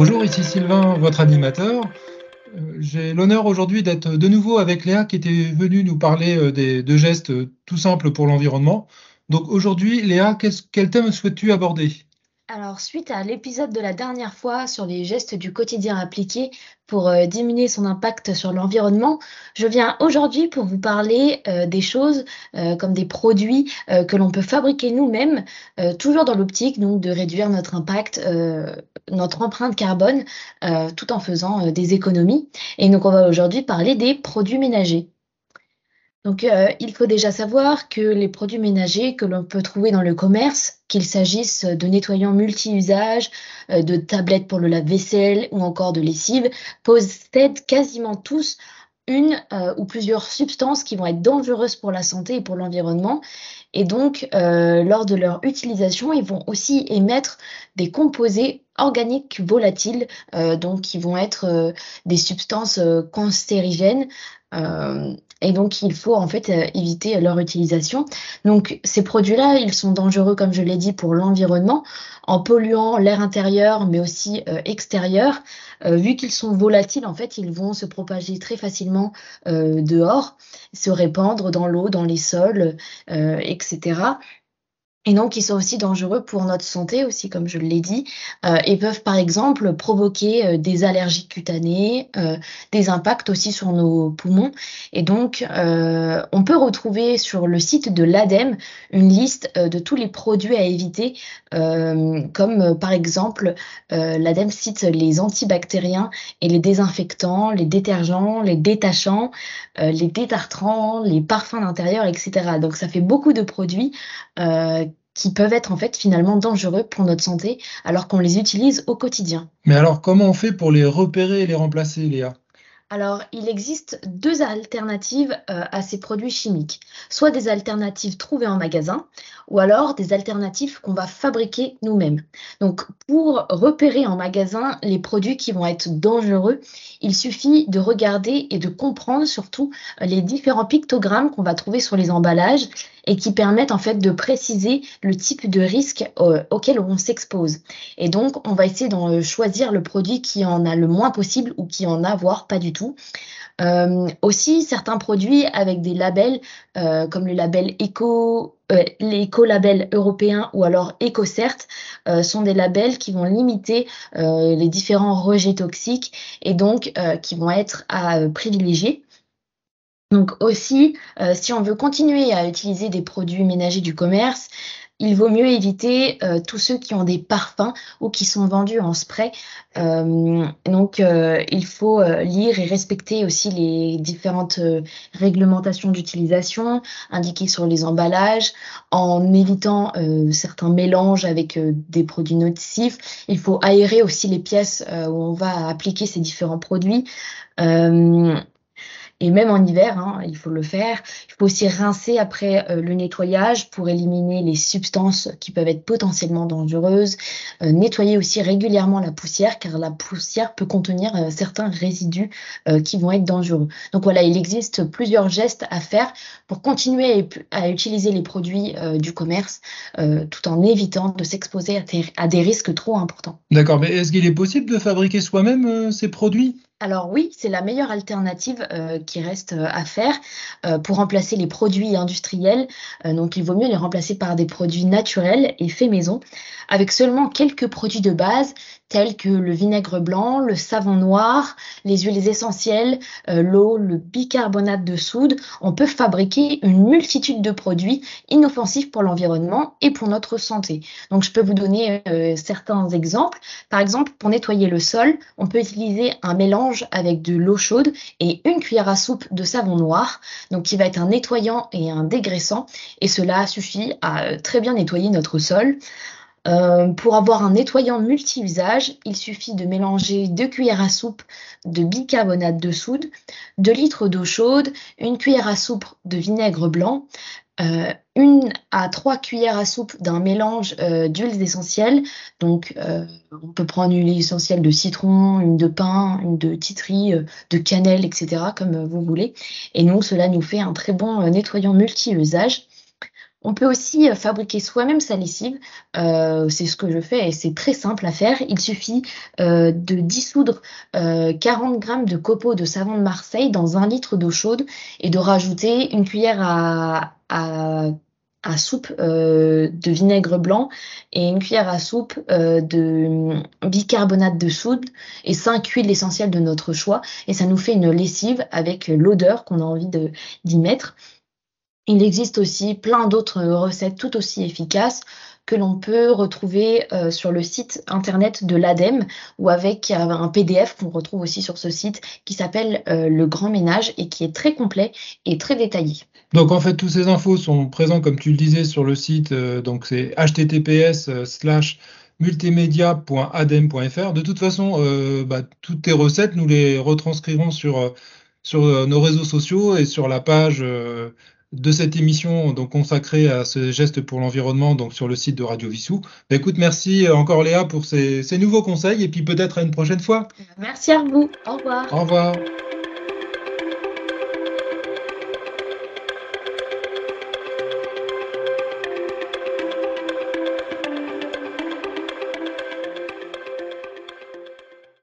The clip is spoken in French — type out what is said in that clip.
Bonjour, ici Sylvain, votre animateur. Euh, j'ai l'honneur aujourd'hui d'être de nouveau avec Léa qui était venue nous parler euh, des, de gestes tout simples pour l'environnement. Donc aujourd'hui, Léa, quel thème souhaites-tu aborder? Alors, suite à l'épisode de la dernière fois sur les gestes du quotidien appliqués pour euh, diminuer son impact sur l'environnement, je viens aujourd'hui pour vous parler euh, des choses euh, comme des produits que l'on peut fabriquer nous-mêmes, toujours dans l'optique donc de réduire notre impact, notre empreinte carbone, tout en faisant des économies. Et donc, on va aujourd'hui parler des produits ménagers. Donc, euh, il faut déjà savoir que les produits ménagers que l'on peut trouver dans le commerce, qu'il s'agisse de nettoyants multi-usages, euh, de tablettes pour le lave-vaisselle ou encore de lessive, possèdent quasiment tous une euh, ou plusieurs substances qui vont être dangereuses pour la santé et pour l'environnement. Et donc, lors de leur utilisation, ils vont aussi émettre des composés organiques volatiles, donc qui vont être des substances cancérigènes et donc, il faut en fait euh, éviter leur utilisation. Donc, ces produits-là, ils sont dangereux, comme je l'ai dit, pour l'environnement, en polluant l'air intérieur, mais aussi euh, extérieur. vu qu'ils sont volatiles, en fait, ils vont se propager très facilement dehors, se répandre dans l'eau, dans les sols, etc. Et donc, ils sont aussi dangereux pour notre santé aussi, comme je l'ai dit, euh, et peuvent par exemple provoquer euh, des allergies cutanées, euh, des impacts aussi sur nos poumons. Et donc, euh, on peut retrouver sur le site de l'ADEME une liste de tous les produits à éviter, comme par exemple, l'ADEME cite les antibactériens et les désinfectants, les détergents, les détachants, les détartrants, les parfums d'intérieur, etc. Donc, ça fait beaucoup de produits qui peuvent être en fait finalement dangereux pour notre santé alors qu'on les utilise au quotidien. Mais alors comment on fait pour les repérer et les remplacer, Léa? Alors, il existe deux alternatives euh, à ces produits chimiques. Soit des alternatives trouvées en magasin, ou alors des alternatives qu'on va fabriquer nous-mêmes. Donc, pour repérer en magasin les produits qui vont être dangereux, il suffit de regarder et de comprendre surtout euh, les différents pictogrammes qu'on va trouver sur les emballages et qui permettent en fait de préciser le type de risque euh, auquel on s'expose. Et donc, on va essayer de choisir le produit qui en a le moins possible ou qui en a voire pas du tout. Euh, aussi, certains produits avec des labels euh, comme le label éco, l'éco-label européen ou alors EcoCert sont des labels qui vont limiter les différents rejets toxiques et donc qui vont être à privilégier. Donc aussi, euh, si on veut continuer à utiliser des produits ménagers du commerce, il vaut mieux éviter euh, tous ceux qui ont des parfums ou qui sont vendus en spray. Euh, donc, il faut lire et respecter aussi les différentes réglementations d'utilisation indiquées sur les emballages, en évitant certains mélanges avec des produits nocifs. Il faut aérer aussi les pièces où on va appliquer ces différents produits et même en hiver, hein, il faut le faire. Il faut aussi rincer après euh, le nettoyage pour éliminer les substances qui peuvent être potentiellement dangereuses. Euh, nettoyer aussi régulièrement la poussière car la poussière peut contenir euh, certains résidus qui vont être dangereux. Donc voilà, il existe plusieurs gestes à faire pour continuer à, utiliser les produits du commerce tout en évitant de s'exposer à, à, des risques trop importants. D'accord, mais est-ce qu'il est possible de fabriquer soi-même ces produits? Alors oui, c'est la meilleure alternative euh, qui reste euh, à faire euh, pour remplacer les produits industriels. donc il vaut mieux les remplacer par des produits naturels et faits maison, avec seulement quelques produits de base tels que le vinaigre blanc, le savon noir, les huiles essentielles, l'eau, le bicarbonate de soude. On peut fabriquer une multitude de produits inoffensifs pour l'environnement et pour notre santé. Donc je peux vous donner certains exemples. Par exemple, pour nettoyer le sol, on peut utiliser un mélange avec de l'eau chaude et une cuillère à soupe de savon noir, donc qui va être un nettoyant et un dégraissant, et cela suffit à euh, très bien nettoyer notre sol. Euh, pour avoir un nettoyant multi-usage, il suffit de mélanger deux cuillères à soupe de bicarbonate de soude, 2 litres d'eau chaude, une cuillère à soupe de vinaigre blanc, euh, une à trois cuillères à soupe d'un mélange euh, d'huiles essentielles. Donc, euh, on peut prendre une huile essentielle de citron, une de pin, une de titri, de cannelle, etc., comme vous voulez. Et nous, cela nous fait un très bon nettoyant multi-usage. On peut aussi fabriquer soi-même sa lessive. C'est ce que je fais et c'est très simple à faire. Il suffit de dissoudre 40 grammes de copeaux de savon de Marseille dans un litre d'eau chaude et de rajouter une cuillère à, à, soupe de vinaigre blanc et une cuillère à soupe de bicarbonate de soude et 5 huiles essentielles de notre choix. Et ça nous fait une lessive avec l'odeur qu'on a envie d'y mettre. Il existe aussi plein d'autres recettes tout aussi efficaces que l'on peut retrouver euh, sur le site internet de l'ADEME ou avec euh, un PDF qu'on retrouve aussi sur ce site qui s'appelle euh, Le Grand Ménage et qui est très complet et très détaillé. Donc en fait, toutes ces infos sont présentes, comme tu le disais, sur le site. donc c'est https slash multimédia.adem.fr. De toute façon, bah, toutes tes recettes, nous les retranscrirons sur, sur nos réseaux sociaux et sur la page de cette émission donc consacrée à ce geste pour l'environnement donc sur le site de Radio Vissou. Bah, écoute, merci encore Léa pour ces, ces nouveaux conseils et puis peut-être à une prochaine fois. Merci à vous. Au revoir. Au revoir.